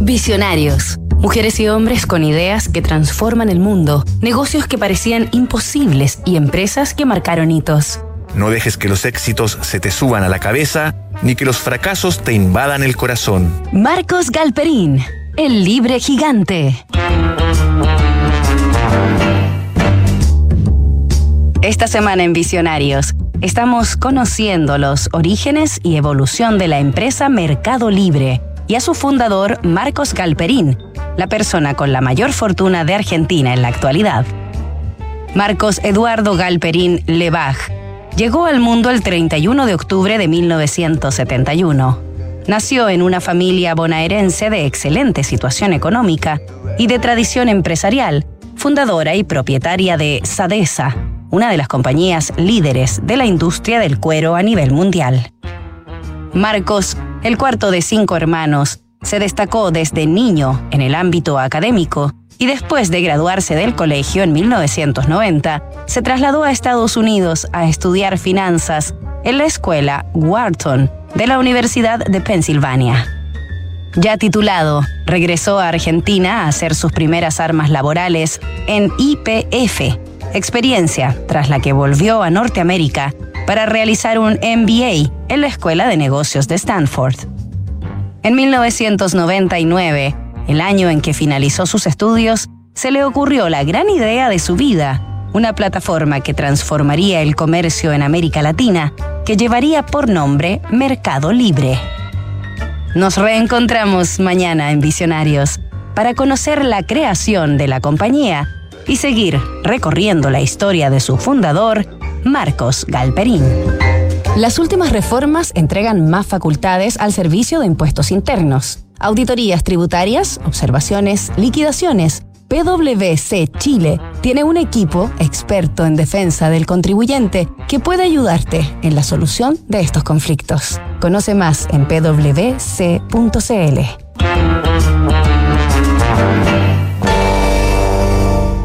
Visionarios. Mujeres y hombres con ideas que transforman el mundo, negocios que parecían imposibles y empresas que marcaron hitos. No dejes que los éxitos se te suban a la cabeza ni que los fracasos te invadan el corazón. Marcos Galperín, el libre gigante. Esta semana en Visionarios estamos conociendo los orígenes y evolución de la empresa Mercado Libre y a su fundador Marcos Galperín, la persona con la mayor fortuna de Argentina en la actualidad. Marcos Eduardo Galperín Lebach llegó al mundo el 31 de octubre de 1971. Nació en una familia bonaerense de excelente situación económica y de tradición empresarial, fundadora y propietaria de Sadesa, una de las compañías líderes de la industria del cuero a nivel mundial. Marcos el cuarto de cinco hermanos, se destacó desde niño en el ámbito académico y después de graduarse del colegio en 1990, se trasladó a Estados Unidos a estudiar finanzas en la escuela Wharton de la Universidad de Pensilvania. Ya titulado, regresó a Argentina a hacer sus primeras armas laborales en IPF, experiencia tras la que volvió a Norteamérica para realizar un MBA en la Escuela de Negocios de Stanford. En 1999, el año en que finalizó sus estudios, se le ocurrió la gran idea de su vida, una plataforma que transformaría el comercio en América Latina, que llevaría por nombre Mercado Libre. Nos reencontramos mañana en Visionarios para conocer la creación de la compañía y seguir recorriendo la historia de su fundador, Marcos Galperín. Las últimas reformas entregan más facultades al servicio de impuestos internos. Auditorías tributarias, observaciones, liquidaciones. PwC Chile tiene un equipo experto en defensa del contribuyente que puede ayudarte en la solución de estos conflictos. Conoce más en pwc.cl.